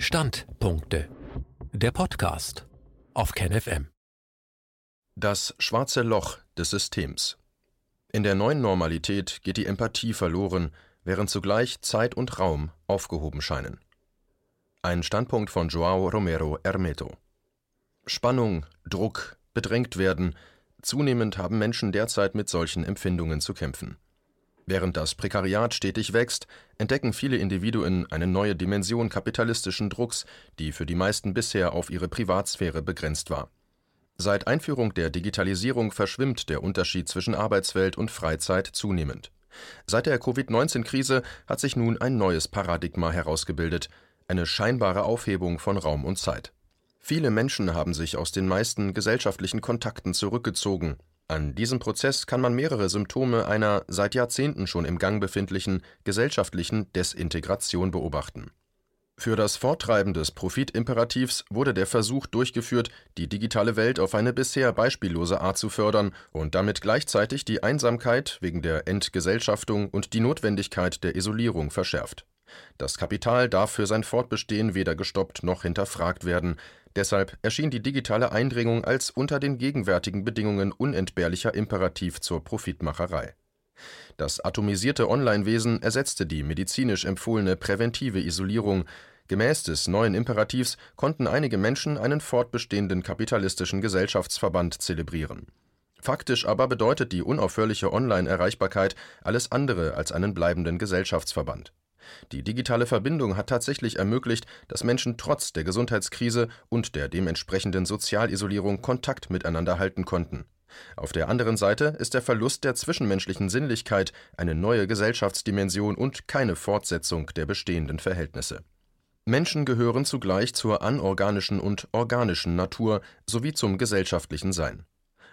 Standpunkte. Der Podcast auf KenFM. Das schwarze Loch des Systems. In der neuen Normalität geht die Empathie verloren, während zugleich Zeit und Raum aufgehoben scheinen. Ein Standpunkt von Joao Romero Hermeto. Spannung, Druck, bedrängt werden, zunehmend haben Menschen derzeit mit solchen Empfindungen zu kämpfen. Während das Prekariat stetig wächst, entdecken viele Individuen eine neue Dimension kapitalistischen Drucks, die für die meisten bisher auf ihre Privatsphäre begrenzt war. Seit Einführung der Digitalisierung verschwimmt der Unterschied zwischen Arbeitswelt und Freizeit zunehmend. Seit der Covid-19-Krise hat sich nun ein neues Paradigma herausgebildet, eine scheinbare Aufhebung von Raum und Zeit. Viele Menschen haben sich aus den meisten gesellschaftlichen Kontakten zurückgezogen, an diesem Prozess kann man mehrere Symptome einer seit Jahrzehnten schon im Gang befindlichen gesellschaftlichen Desintegration beobachten. Für das Forttreiben des Profitimperativs wurde der Versuch durchgeführt, die digitale Welt auf eine bisher beispiellose Art zu fördern und damit gleichzeitig die Einsamkeit wegen der Entgesellschaftung und die Notwendigkeit der Isolierung verschärft. Das Kapital darf für sein Fortbestehen weder gestoppt noch hinterfragt werden, Deshalb erschien die digitale Eindringung als unter den gegenwärtigen Bedingungen unentbehrlicher Imperativ zur Profitmacherei. Das atomisierte Online-Wesen ersetzte die medizinisch empfohlene präventive Isolierung. Gemäß des neuen Imperativs konnten einige Menschen einen fortbestehenden kapitalistischen Gesellschaftsverband zelebrieren. Faktisch aber bedeutet die unaufhörliche Online-Erreichbarkeit alles andere als einen bleibenden Gesellschaftsverband die digitale Verbindung hat tatsächlich ermöglicht, dass Menschen trotz der Gesundheitskrise und der dementsprechenden Sozialisolierung Kontakt miteinander halten konnten. Auf der anderen Seite ist der Verlust der zwischenmenschlichen Sinnlichkeit eine neue Gesellschaftsdimension und keine Fortsetzung der bestehenden Verhältnisse. Menschen gehören zugleich zur anorganischen und organischen Natur sowie zum gesellschaftlichen Sein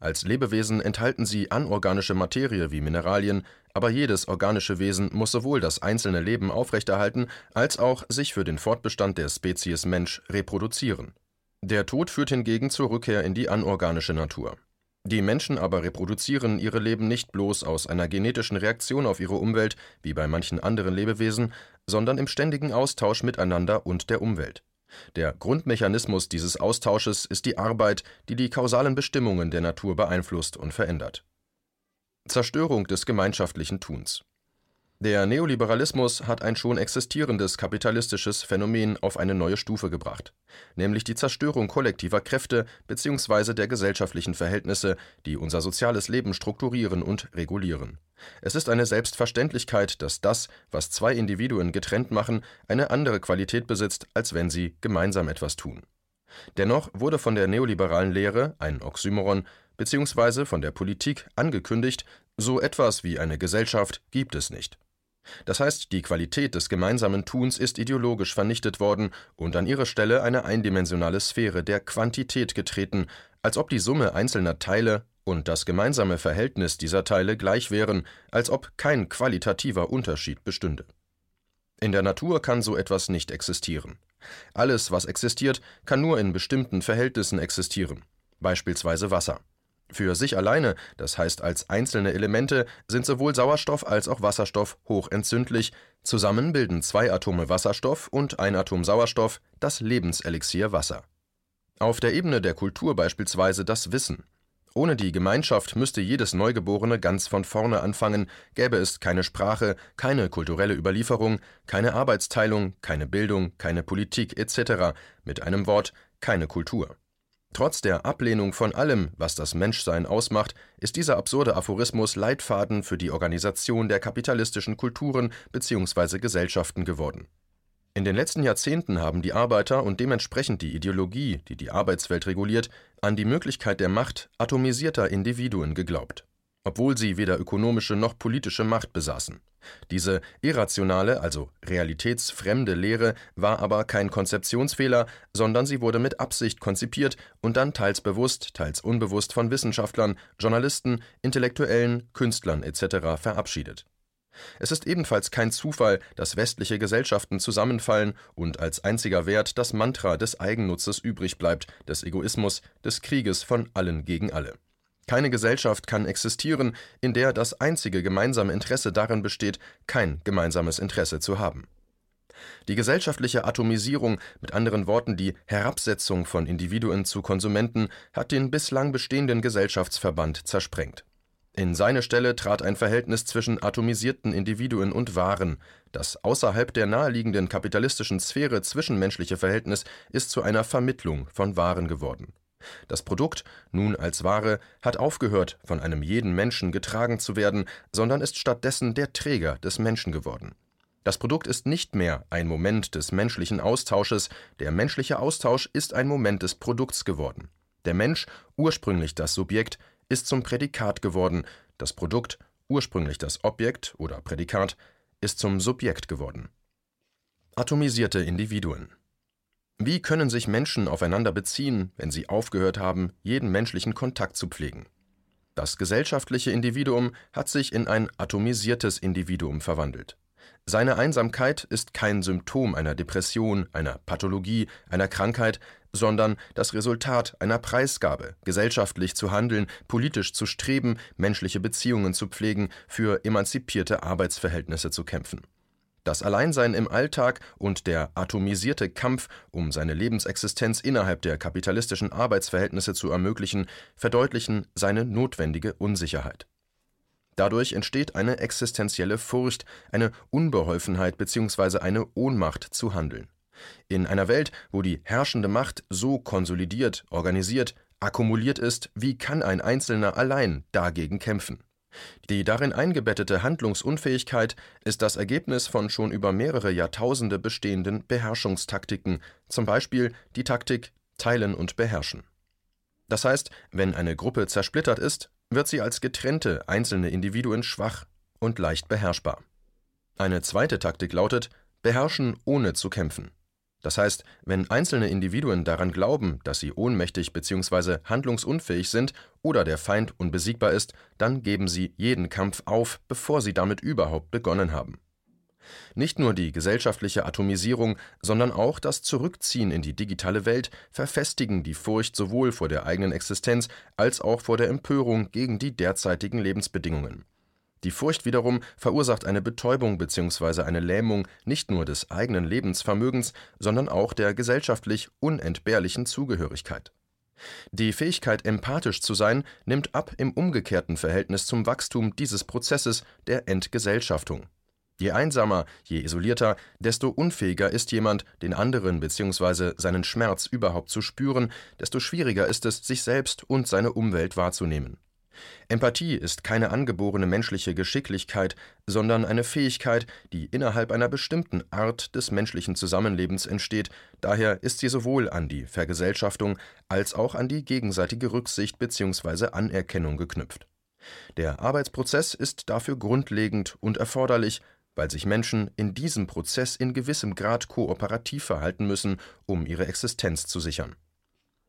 als Lebewesen enthalten sie anorganische Materie wie Mineralien, aber jedes organische Wesen muss sowohl das einzelne Leben aufrechterhalten als auch sich für den Fortbestand der Spezies Mensch reproduzieren. Der Tod führt hingegen zur Rückkehr in die anorganische Natur. Die Menschen aber reproduzieren ihre Leben nicht bloß aus einer genetischen Reaktion auf ihre Umwelt, wie bei manchen anderen Lebewesen, sondern im ständigen Austausch miteinander und der Umwelt. Der Grundmechanismus dieses Austausches ist die Arbeit, die die kausalen Bestimmungen der Natur beeinflusst und verändert. Zerstörung des gemeinschaftlichen Tuns Der Neoliberalismus hat ein schon existierendes kapitalistisches Phänomen auf eine neue Stufe gebracht, nämlich die Zerstörung kollektiver Kräfte bzw. der gesellschaftlichen Verhältnisse, die unser soziales Leben strukturieren und regulieren es ist eine Selbstverständlichkeit, dass das, was zwei Individuen getrennt machen, eine andere Qualität besitzt, als wenn sie gemeinsam etwas tun. Dennoch wurde von der neoliberalen Lehre, ein Oxymoron, bzw. von der Politik angekündigt, so etwas wie eine Gesellschaft gibt es nicht. Das heißt, die Qualität des gemeinsamen Tuns ist ideologisch vernichtet worden und an ihre Stelle eine eindimensionale Sphäre der Quantität getreten, als ob die Summe einzelner Teile und das gemeinsame Verhältnis dieser Teile gleich wären, als ob kein qualitativer Unterschied bestünde. In der Natur kann so etwas nicht existieren. Alles, was existiert, kann nur in bestimmten Verhältnissen existieren, beispielsweise Wasser. Für sich alleine, das heißt als einzelne Elemente, sind sowohl Sauerstoff als auch Wasserstoff hochentzündlich, zusammen bilden zwei Atome Wasserstoff und ein Atom Sauerstoff das Lebenselixier Wasser. Auf der Ebene der Kultur beispielsweise das Wissen, ohne die Gemeinschaft müsste jedes Neugeborene ganz von vorne anfangen, gäbe es keine Sprache, keine kulturelle Überlieferung, keine Arbeitsteilung, keine Bildung, keine Politik etc., mit einem Wort keine Kultur. Trotz der Ablehnung von allem, was das Menschsein ausmacht, ist dieser absurde Aphorismus Leitfaden für die Organisation der kapitalistischen Kulturen bzw. Gesellschaften geworden in den letzten Jahrzehnten haben die Arbeiter und dementsprechend die Ideologie, die die Arbeitswelt reguliert, an die Möglichkeit der Macht atomisierter Individuen geglaubt, obwohl sie weder ökonomische noch politische Macht besaßen. Diese irrationale, also realitätsfremde Lehre war aber kein Konzeptionsfehler, sondern sie wurde mit Absicht konzipiert und dann teils bewusst, teils unbewusst von Wissenschaftlern, Journalisten, Intellektuellen, Künstlern etc. verabschiedet es ist ebenfalls kein Zufall, dass westliche Gesellschaften zusammenfallen und als einziger Wert das Mantra des Eigennutzes übrig bleibt, des Egoismus, des Krieges von allen gegen alle. Keine Gesellschaft kann existieren, in der das einzige gemeinsame Interesse darin besteht, kein gemeinsames Interesse zu haben. Die gesellschaftliche Atomisierung, mit anderen Worten die Herabsetzung von Individuen zu Konsumenten, hat den bislang bestehenden Gesellschaftsverband zersprengt. In seine Stelle trat ein Verhältnis zwischen atomisierten Individuen und Waren. Das außerhalb der naheliegenden kapitalistischen Sphäre zwischenmenschliche Verhältnis ist zu einer Vermittlung von Waren geworden. Das Produkt, nun als Ware, hat aufgehört, von einem jeden Menschen getragen zu werden, sondern ist stattdessen der Träger des Menschen geworden. Das Produkt ist nicht mehr ein Moment des menschlichen Austausches, der menschliche Austausch ist ein Moment des Produkts geworden. Der Mensch, ursprünglich das Subjekt, ist zum Prädikat geworden, das Produkt, ursprünglich das Objekt oder Prädikat, ist zum Subjekt geworden. Atomisierte Individuen Wie können sich Menschen aufeinander beziehen, wenn sie aufgehört haben, jeden menschlichen Kontakt zu pflegen? Das gesellschaftliche Individuum hat sich in ein atomisiertes Individuum verwandelt. Seine Einsamkeit ist kein Symptom einer Depression, einer Pathologie, einer Krankheit, sondern das Resultat einer Preisgabe, gesellschaftlich zu handeln, politisch zu streben, menschliche Beziehungen zu pflegen, für emanzipierte Arbeitsverhältnisse zu kämpfen. Das Alleinsein im Alltag und der atomisierte Kampf, um seine Lebensexistenz innerhalb der kapitalistischen Arbeitsverhältnisse zu ermöglichen, verdeutlichen seine notwendige Unsicherheit. Dadurch entsteht eine existenzielle Furcht, eine Unbeholfenheit bzw. eine Ohnmacht zu handeln. In einer Welt, wo die herrschende Macht so konsolidiert, organisiert, akkumuliert ist, wie kann ein Einzelner allein dagegen kämpfen? Die darin eingebettete Handlungsunfähigkeit ist das Ergebnis von schon über mehrere Jahrtausende bestehenden Beherrschungstaktiken, zum Beispiel die Taktik Teilen und Beherrschen. Das heißt, wenn eine Gruppe zersplittert ist, wird sie als getrennte einzelne Individuen schwach und leicht beherrschbar. Eine zweite Taktik lautet Beherrschen ohne zu kämpfen. Das heißt, wenn einzelne Individuen daran glauben, dass sie ohnmächtig bzw. handlungsunfähig sind oder der Feind unbesiegbar ist, dann geben sie jeden Kampf auf, bevor sie damit überhaupt begonnen haben. Nicht nur die gesellschaftliche Atomisierung, sondern auch das Zurückziehen in die digitale Welt verfestigen die Furcht sowohl vor der eigenen Existenz als auch vor der Empörung gegen die derzeitigen Lebensbedingungen. Die Furcht wiederum verursacht eine Betäubung bzw. eine Lähmung nicht nur des eigenen Lebensvermögens, sondern auch der gesellschaftlich unentbehrlichen Zugehörigkeit. Die Fähigkeit, empathisch zu sein, nimmt ab im umgekehrten Verhältnis zum Wachstum dieses Prozesses der Entgesellschaftung. Je einsamer, je isolierter, desto unfähiger ist jemand, den anderen bzw. seinen Schmerz überhaupt zu spüren, desto schwieriger ist es, sich selbst und seine Umwelt wahrzunehmen. Empathie ist keine angeborene menschliche Geschicklichkeit, sondern eine Fähigkeit, die innerhalb einer bestimmten Art des menschlichen Zusammenlebens entsteht, daher ist sie sowohl an die Vergesellschaftung als auch an die gegenseitige Rücksicht bzw. Anerkennung geknüpft. Der Arbeitsprozess ist dafür grundlegend und erforderlich, weil sich Menschen in diesem Prozess in gewissem Grad kooperativ verhalten müssen, um ihre Existenz zu sichern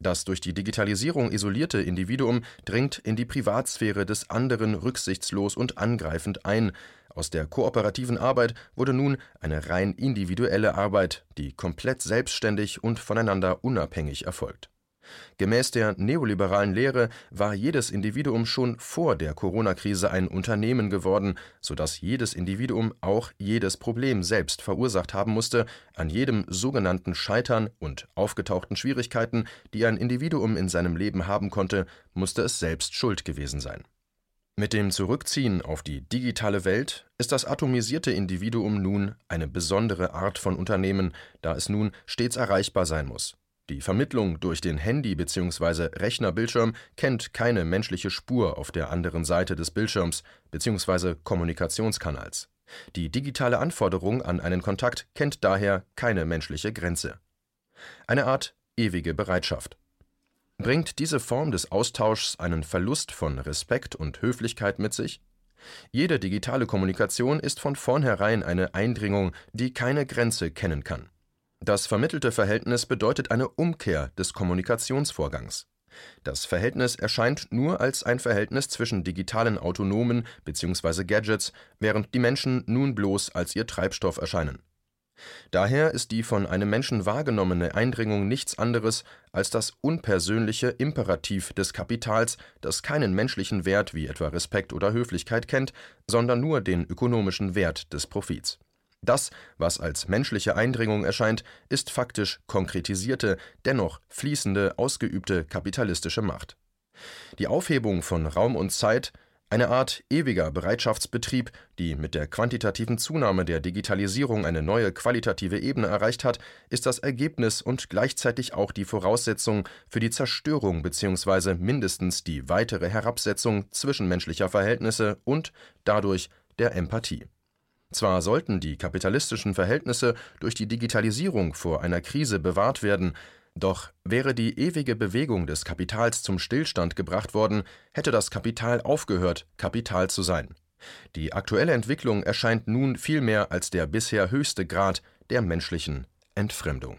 das durch die Digitalisierung isolierte Individuum dringt in die Privatsphäre des anderen rücksichtslos und angreifend ein. Aus der kooperativen Arbeit wurde nun eine rein individuelle Arbeit, die komplett selbstständig und voneinander unabhängig erfolgt Gemäß der neoliberalen Lehre war jedes Individuum schon vor der Corona-Krise ein Unternehmen geworden, sodass jedes Individuum auch jedes Problem selbst verursacht haben musste, an jedem sogenannten Scheitern und aufgetauchten Schwierigkeiten, die ein Individuum in seinem Leben haben konnte, musste es selbst schuld gewesen sein. Mit dem Zurückziehen auf die digitale Welt ist das atomisierte Individuum nun eine besondere Art von Unternehmen, da es nun stets erreichbar sein muss. Die Vermittlung durch den Handy bzw. Rechnerbildschirm kennt keine menschliche Spur auf der anderen Seite des Bildschirms bzw. Kommunikationskanals. Die digitale Anforderung an einen Kontakt kennt daher keine menschliche Grenze. Eine Art ewige Bereitschaft. Bringt diese Form des Austauschs einen Verlust von Respekt und Höflichkeit mit sich? Jede digitale Kommunikation ist von vornherein eine Eindringung, die keine Grenze kennen kann. Das vermittelte Verhältnis bedeutet eine Umkehr des Kommunikationsvorgangs. Das Verhältnis erscheint nur als ein Verhältnis zwischen digitalen Autonomen bzw. Gadgets, während die Menschen nun bloß als ihr Treibstoff erscheinen. Daher ist die von einem Menschen wahrgenommene Eindringung nichts anderes als das unpersönliche Imperativ des Kapitals, das keinen menschlichen Wert wie etwa Respekt oder Höflichkeit kennt, sondern nur den ökonomischen Wert des Profits Das, was als menschliche Eindringung erscheint, ist faktisch konkretisierte, dennoch fließende, ausgeübte kapitalistische Macht. Die Aufhebung von Raum und Zeit, eine Art ewiger Bereitschaftsbetrieb, die mit der quantitativen Zunahme der Digitalisierung eine neue qualitative Ebene erreicht hat, ist das Ergebnis und gleichzeitig auch die Voraussetzung für die Zerstörung bzw. mindestens die weitere Herabsetzung zwischenmenschlicher Verhältnisse und dadurch der Empathie. Zwar sollten die kapitalistischen Verhältnisse durch die Digitalisierung vor einer Krise bewahrt werden, doch wäre die ewige Bewegung des Kapitals zum Stillstand gebracht worden, hätte das Kapital aufgehört, Kapital zu sein. Die aktuelle Entwicklung erscheint nun vielmehr als der bisher höchste Grad der menschlichen Entfremdung.